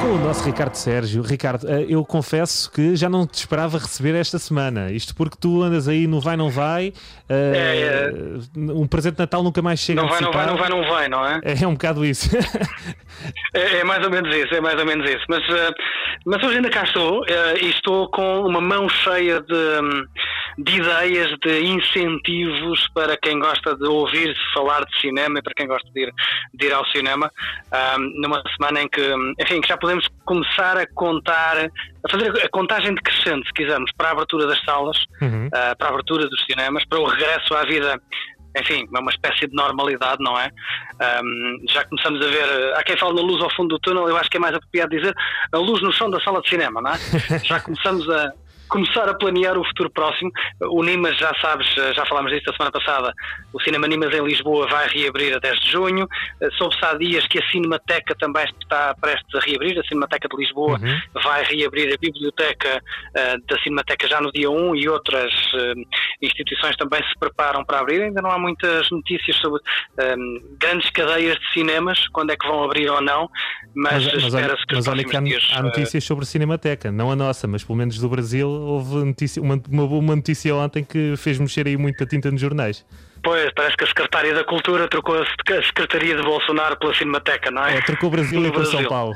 Com o nosso Ricardo Sérgio. Ricardo, eh, eu confesso que já não te esperava receber esta semana. Isto porque tu andas aí no vai, não vai. eh, Um presente de Natal nunca mais chega Não vai, não vai, não vai, não vai, não é? É, é um bocado isso. É, é mais ou menos isso, é mais ou menos isso. Mas, eh, mas hoje ainda cá estou e estou com uma mão cheia de, de ideias, de incentivos para quem gosta de ouvir falar de cinema e para quem gosta de ir, de ir ao cinema. hum, numa semana em que, enfim, que já podemos começar a contar, a fazer a contagem decrescente, se quisermos, para a abertura das salas, Uhum. ah, para a abertura dos cinemas, para o regresso à vida enfim, é uma espécie de normalidade, não é? Ahm, já começamos a ver, há quem fale na luz ao fundo do túnel, eu acho que é mais apropriado dizer a luz no chão da sala de cinema, não é? já começamos a começar a planear o futuro próximo. O Nimas, já sabes, já falámos disso a semana passada, o Cinema Nimas em Lisboa vai reabrir a 10 de junho. Eh, Soube-se há dias que a Cinemateca também está prestes a reabrir, a Cinemateca de Lisboa vai reabrir a biblioteca eh, da Cinemateca já no dia 1 e outras eh, instituições também se preparam para abrir. Ainda não há muitas notícias sobre eh, grandes cadeias de cinemas, quando é que vão abrir ou não, mas, Mas, espera-se que mas os olha que há, dias, há notícias sobre Cinemateca, não a nossa, mas pelo menos do Brasil houve notícia, uma, uma, uma notícia ontem que fez mexer aí muita tinta nos jornais. Pois, parece que a Secretária da Cultura trocou a Sec- a Secretaria de Bolsonaro pela Cinemateca, não é? É, trocou Brasil e São. Paulo.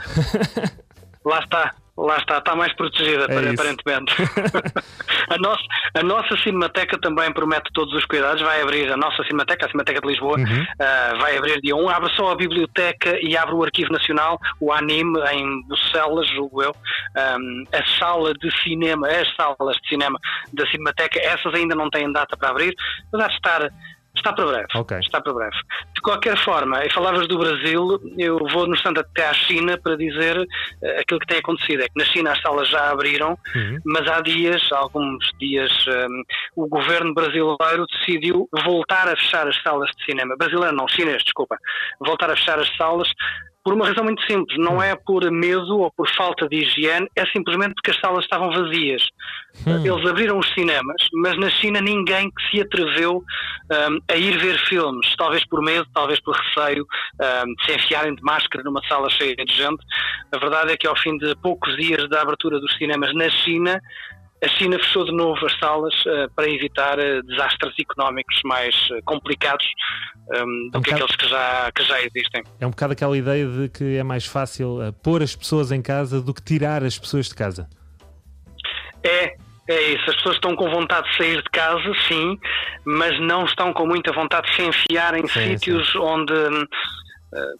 Lá está, lá está, está mais protegida, É aparentemente. a, nossa, a nossa Cinemateca também promete todos os cuidados, vai abrir a nossa Cinemateca, a Cinemateca de Lisboa, Uhum. ah, vai abrir dia 1, abre só a biblioteca e abre o Arquivo Nacional, o ANIME, em Bucelas, julgo eu, Ahm, a sala de cinema, as salas de cinema da Cinemateca, essas ainda não têm data para abrir, mas há de estar. Está para breve. Ok. Está para breve. De qualquer forma, e falavas do Brasil, eu vou no instante até à China para dizer eh, aquilo que tem acontecido. É que na China as salas já abriram, Uhum. mas há dias, alguns dias, hum, o governo brasileiro decidiu voltar a fechar as salas de cinema. Brasileiro não, chinês, desculpa. Voltar a fechar as salas por uma razão muito simples. Não é por medo ou por falta de higiene, é simplesmente porque as salas estavam vazias. Eles abriram os cinemas, mas na China ninguém que se atreveu hum, a ir ver filmes, talvez por medo, talvez por receio hum, de se enfiarem de máscara numa sala cheia de gente. A verdade é que ao fim de poucos dias da abertura dos cinemas na China, a China fechou de novo as salas eh, para evitar eh, desastres económicos mais eh, complicados hum, do Um que bocado- aqueles que já, que já existem. É um bocado aquela ideia de que é mais fácil pôr as pessoas em casa do que tirar as pessoas de casa. É, é isso. As pessoas estão com vontade de sair de casa, sim, mas não estão com muita vontade de se enfiar em Sim, sítios onde hum,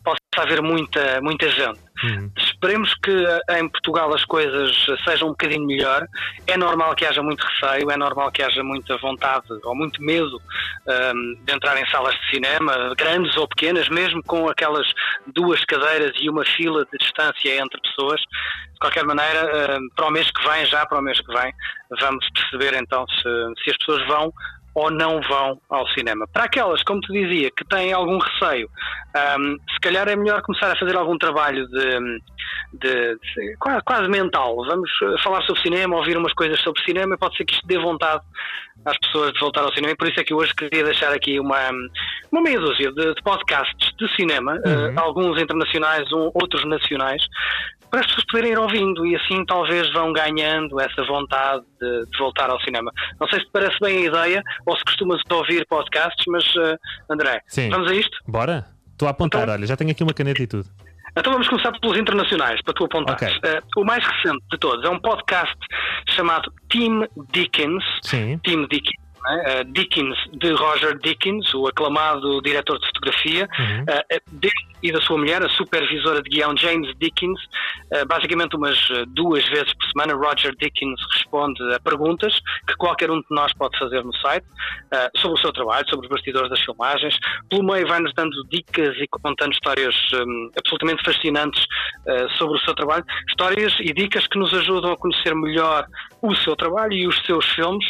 possa haver muita, muita gente. Uhum. Esperemos que eh, em Portugal as coisas sejam um bocadinho melhor. É normal que haja muito receio, é normal que haja muita vontade ou muito medo hum, de entrar em salas de cinema, grandes ou pequenas, mesmo com aquelas duas cadeiras e uma fila de distância entre pessoas. De qualquer maneira, hum, para o mês que vem, já para o mês que vem, vamos perceber então se, se as pessoas vão ou não vão ao cinema. Para aquelas, como te dizia, que têm algum receio, hum, se calhar é melhor começar a fazer algum trabalho de, de- de- quase, quase mental. Vamos eh, falar sobre cinema, ouvir umas coisas sobre cinema, pode ser que isto dê vontade às pessoas de voltar ao cinema, e por isso é que hoje queria deixar aqui uma, uma meia dúzia de, de podcasts de cinema, eh, alguns internacionais, um- outros nacionais, para as pessoas poderem ir ouvindo e assim talvez vão ganhando essa vontade de, de voltar ao cinema. Não sei se te parece bem a ideia ou se costumas ouvir podcasts, mas eh, André, Sim. vamos a isto? Bora? Estou a apontar, Então- olha, já tenho aqui uma caneta e tudo. Então vamos começar pelos internacionais, para tu apontares. Ok. Eh, o mais recente de todos é um podcast chamado Tim Dickens. Sim. Tim Dickens. Eh, Dickens, de Roger Dickens, o aclamado diretor de fotografia, Uhum. eh, dele e da sua mulher, a supervisora de guião James Dickens. Eh, basicamente, umas duas vezes por semana, Roger Dickens responde a perguntas que qualquer um de nós pode fazer no site sobre o seu trabalho, sobre os bastidores das filmagens. Pelo meio, vai-nos dando dicas e contando histórias hum, absolutamente fascinantes sobre o seu trabalho, histórias e dicas que nos ajudam a conhecer melhor o seu trabalho e os seus filmes.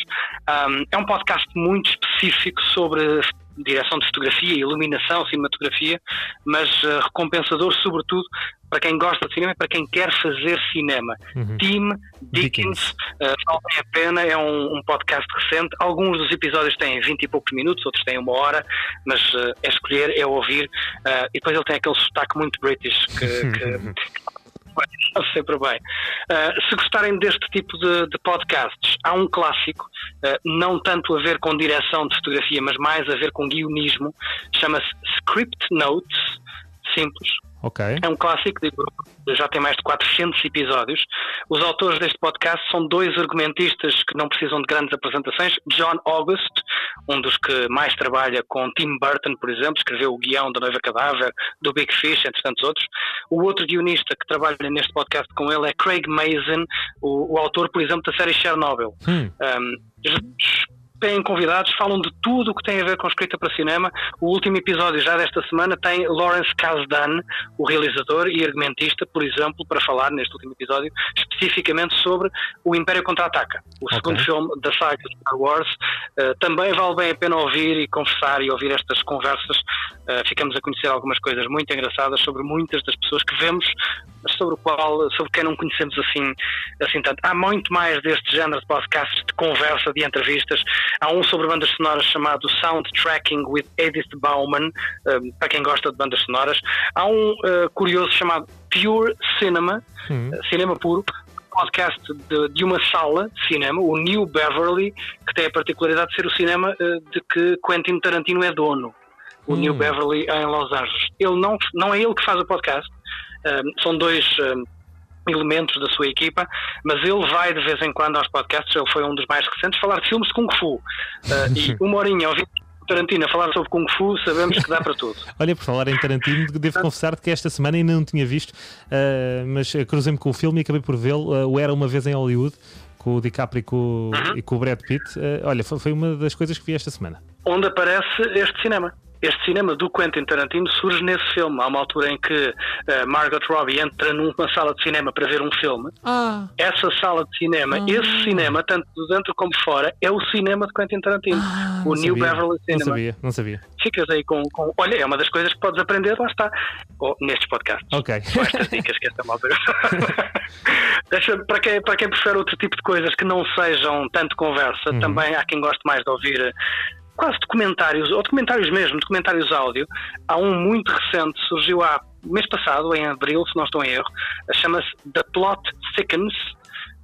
Um, é um podcast muito específico sobre direção de fotografia, iluminação, cinematografia, mas uh, recompensador sobretudo para quem gosta de cinema e para quem quer fazer cinema. Uhum. Tim Dickens, uh, vale a pena, é um, um, podcast recente. Alguns dos episódios têm 20 e poucos minutos, outros têm uma hora, mas uh, é escolher, é ouvir. E depois ele tem aquele sotaque muito british que, que sempre bem. Uh, se gostarem deste tipo de, de, podcasts, há um clássico, uh, não tanto a ver com direção de fotografia, mas mais a ver com guionismo, chama-se Script Notes, simples, Okay. É um clássico, já tem mais de 400 episódios. Os autores deste podcast são dois argumentistas que não precisam de grandes apresentações. John August, um dos que mais trabalha com Tim Burton, por exemplo, escreveu o guião da Noiva Cadáver, do Big Fish, entre tantos outros. O outro guionista que trabalha neste podcast com ele é Craig Mazin, o, o autor, por exemplo, da série Chernobyl. Hum. Um, têm convidados, falam de tudo o que tem a ver com escrita para cinema. O último episódio já desta semana tem Lawrence Kasdan, o realizador e argumentista, por exemplo, para falar neste último episódio especificamente sobre o Império Contra-Ataca, o okay. segundo filme da saga Star Wars. Uh, também vale bem a pena ouvir e conversar e ouvir estas conversas. Uh, ficamos a conhecer algumas coisas muito engraçadas sobre muitas das pessoas que vemos, mas sobre o qual, sobre quem não conhecemos assim, assim tanto. Há muito mais deste género de podcasts de conversa, de entrevistas. Há um sobre bandas sonoras chamado Soundtracking with Edith Bauman, um, para quem gosta de bandas sonoras. Há um uh, curioso chamado Pure Cinema, uhum. uh, cinema puro, podcast de, de, uma sala de cinema, o New Beverly, que tem a particularidade de ser o cinema uh, de que Quentin Tarantino é dono. O New Beverly em Los Angeles. Ele não, não é ele que faz o podcast, são dois elementos da sua equipa, mas ele vai de vez em quando aos podcasts, ele foi um dos mais recentes, falar de filmes de Kung Fu. Uh, e uma horinha ouvir Tarantino a falar sobre Kung Fu, sabemos que dá para tudo. Olha, por falar em Tarantino, devo confessar que esta semana ainda não tinha visto, uh, mas cruzei-me com o filme e acabei por vê-lo, uh, o Era Uma Vez em Hollywood, com o DiCaprio e com, uhum. e com o Brad Pitt. olha, foi, foi uma das coisas que vi esta semana. Onde aparece este cinema este cinema do Quentin Tarantino surge nesse filme. Há uma altura em que uh, Margot Robbie entra numa sala de cinema para ver um filme. Ah. Essa sala de cinema, ah. esse cinema, tanto de dentro como fora, é o cinema de Quentin Tarantino. Ah, o New sabia. Beverly Cinema. Não sabia, não sabia. Ficas aí com, com, Olha, é uma das coisas que podes aprender, lá está. Oh, nestes podcasts. Ok. Com estas dicas que esta malta. Deixa, para, quem, para quem prefere outro tipo de coisas que não sejam tanto conversa, uhum. também há quem goste mais de ouvir quase documentários, ou documentários mesmo, documentários áudio. Há um muito recente, surgiu há mês passado, em abril, se não estou em erro, chama-se The Plot Thickens.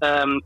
Um,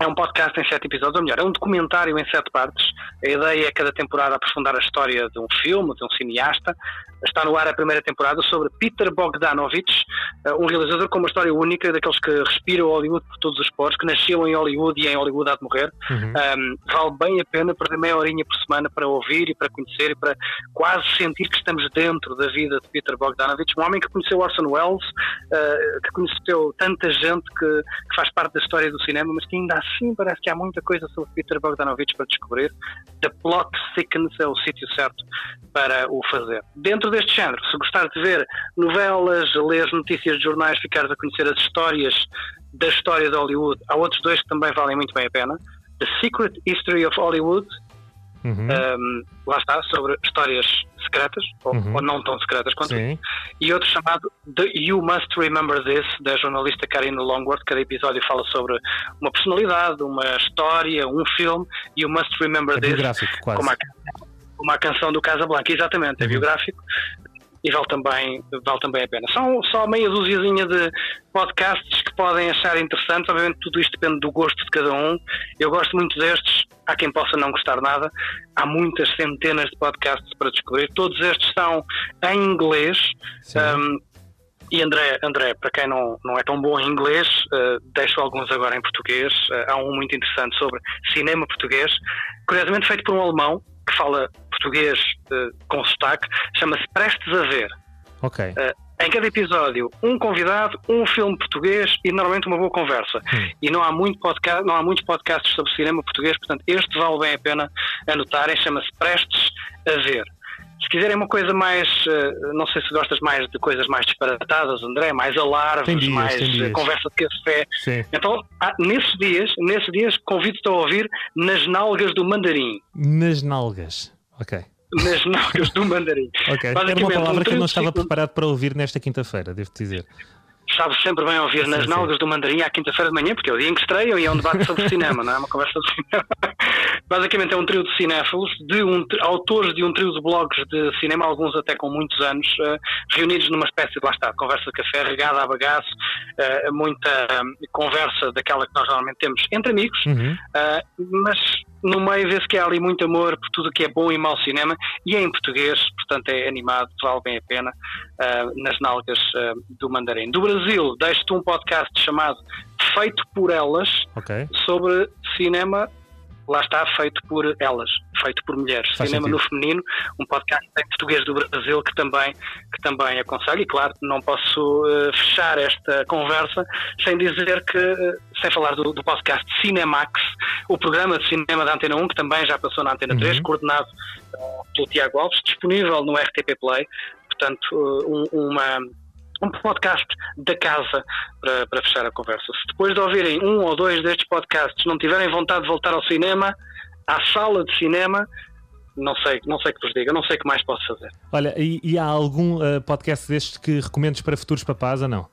é um podcast em sete episódios, ou melhor, é um documentário em sete partes. A ideia é cada temporada aprofundar a história de um filme, de um cineasta. Está no ar a primeira temporada sobre Peter Bogdanovich, eh, um realizador com uma história única, daqueles que respiram Hollywood por todos os poros, que nasceu em Hollywood e em Hollywood há de morrer. Uhum. Um, vale bem a pena perder meia horinha por semana para ouvir e para conhecer e para quase sentir que estamos dentro da vida de Peter Bogdanovich, um homem que conheceu Orson Welles, uh, que conheceu tanta gente que, que faz parte da história do cinema, mas que ainda assim parece que há muita coisa sobre Peter Bogdanovich para descobrir. The Plot Thickens é o sítio certo para o fazer. Dentro deste género, se gostar de ver novelas, ler notícias de jornais, ficares a conhecer as histórias da história de Hollywood, há outros dois que também valem muito bem a pena. The Secret History of Hollywood, uhum. um, lá está, sobre histórias secretas, ou, uhum. ou não tão secretas quanto Sim. e outro chamado The You Must Remember This, da jornalista Karina Longworth. Cada episódio fala sobre uma personalidade, uma história, um filme. You Must Remember é This, biográfico, quase. como a, como a canção do Casablanca, exatamente, é Uhum. biográfico e vale também, vale também a pena. São só meia dúziazinha de podcasts que podem achar interessantes, obviamente tudo isto depende do gosto de cada um. Eu gosto muito destes, há quem possa não gostar nada. Há muitas centenas de podcasts para descobrir, todos estes são em inglês. Um, e André, André, para quem não, não é tão bom em inglês, uh, deixo alguns agora em português. Uh, há um muito interessante sobre cinema português, curiosamente feito por um alemão que fala português uh, com sotaque, chama-se Prestes a Ver. Ok. Uh, em cada episódio, um convidado, um filme português e normalmente uma boa conversa. Hum. E não há, muito podcast, não há muitos podcasts sobre cinema português, portanto, este vale bem a pena anotarem, chama-se Prestes a Ver. Se quiserem uma coisa mais, uh, não sei se gostas mais de coisas mais disparatadas, André, mais alarves, dias, mais uh, conversa de café. Sim. Então, há- nesses dias, nesses dias convido-te a ouvir Nas Nalgas do Mandarim. Nas nalgas. Ok. nas nalgas do mandarim. Ok, era uma Basicamente, palavra um que eu não estava preparado para ouvir nesta quinta-feira, devo dizer. Sabe sempre bem ouvir nas sim. nalgas do mandarim à quinta-feira de manhã, porque é o dia em que estreiam e é um debate sobre cinema, não é uma conversa de cinema. Basicamente é um trio de cinéfilos, de um, autores de um trio de blogs de cinema, alguns até com muitos anos, eh, reunidos numa espécie de, lá está, conversa de café, regada a bagaço, eh, muita eh, conversa daquela que nós normalmente temos entre amigos, Uhum. Uh, mas no meio vê-se que há ali muito amor por tudo o que é bom e mau cinema e é em português, portanto é animado, vale bem a pena uh, nas nalgas uh, do Mandarim. Do Brasil, deixo-te um podcast chamado Feito por Elas Ok. sobre cinema. Lá está, feito por elas, feito por mulheres. Faz Cinema sentido. no Feminino, um podcast em português do Brasil que também, que também aconselho. E claro, não posso eh, fechar esta conversa sem dizer que, sem falar do, do podcast Cinemax, o programa de cinema da Antena 1, que também já passou na Antena 3, Uhum. coordenado eh, pelo Tiago Alves, disponível no RTP Play. Portanto, eh, um- uma, um podcast da casa para, para fechar a conversa. Se depois de ouvirem um ou dois destes podcasts não tiverem vontade de voltar ao cinema, à sala de cinema, não sei, não sei o que vos diga, não sei o que mais posso fazer. Olha, e, e há algum uh, podcast destes que recomendes para futuros papás ou não?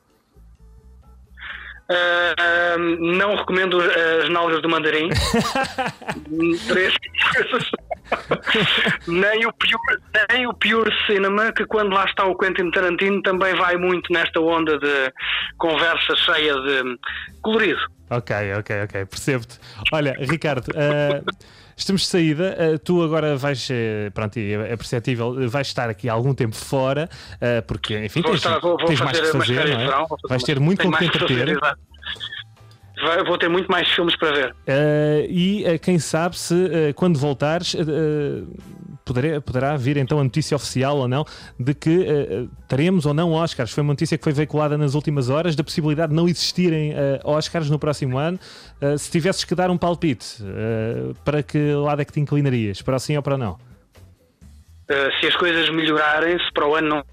Ah, não recomendo as nalgas do mandarim. Três coisas. nem, o pure, nem o Pure Cinema, que quando lá está o Quentin Tarantino também vai muito nesta onda de conversa cheia de colorido. Ok, ok, ok, percebo-te. Olha, Ricardo, uh, estamos de saída. Uh, tu agora vais, uh, pronto, é é perceptível, vais estar aqui algum tempo fora, uh, porque, enfim, Vou, tens, estar, vou, vou tens mais que fazer, não é? Vais ter muito com o que fazer, entreter. Vai- Vou ter muito mais filmes para ver. Uh, e uh, quem sabe se uh, quando voltares poderá, poderá vir então a notícia oficial ou não de que teremos ou não Oscars. Foi uma notícia que foi veiculada nas últimas horas da possibilidade de não existirem Oscars no próximo ano. Se tivesses que dar um palpite, para que lado é que te inclinarias? Para sim ou para não? Se as coisas melhorarem, se para o ano não,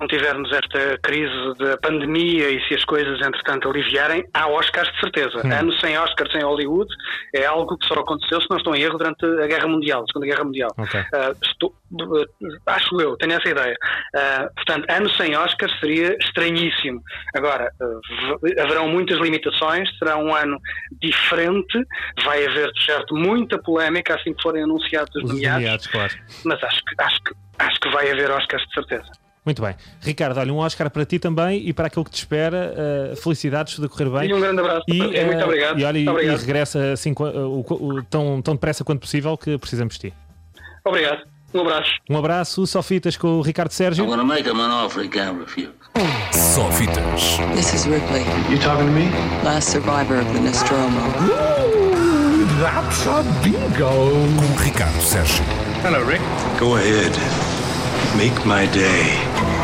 não tivermos esta crise da pandemia e se as coisas, entretanto, aliviarem, há Oscars de certeza. Hum. Anos sem Oscars em Hollywood é algo que só aconteceu, se não estou em erro, durante a Guerra Mundial, a Segunda Guerra Mundial. Ok. Uh, estou- uh, acho eu, tenho essa ideia. Uh, portanto, anos sem Oscars seria estranhíssimo. Agora, haverão muitas limitações, será um ano diferente, vai haver, de certo, muita polémica assim que forem anunciados os Os nomeados nomeados, claro. mas acho que, acho que, acho que vai haver Oscars de certeza. Muito bem. Ricardo, olha, um Oscar para ti também e para aquilo que te espera. Uh, felicidades, tudo a correr bem. E um grande abraço. E, ti. muito eh, obrigado. E, olha, e- Muito e obrigado. regressa assim, co- o- o- tão, tão depressa quanto possível que precisamos de ti. obrigado. Um abraço. Um abraço, só fitas com o Ricardo Sérgio. I'm gonna make him an offer he can't refuse. Só fitas. This is Ripley, You talking to me? last survivor of the Nostromo. That's a bingo. Com Ricardo Sérgio. Hello, Rick. Go ahead. Make my day.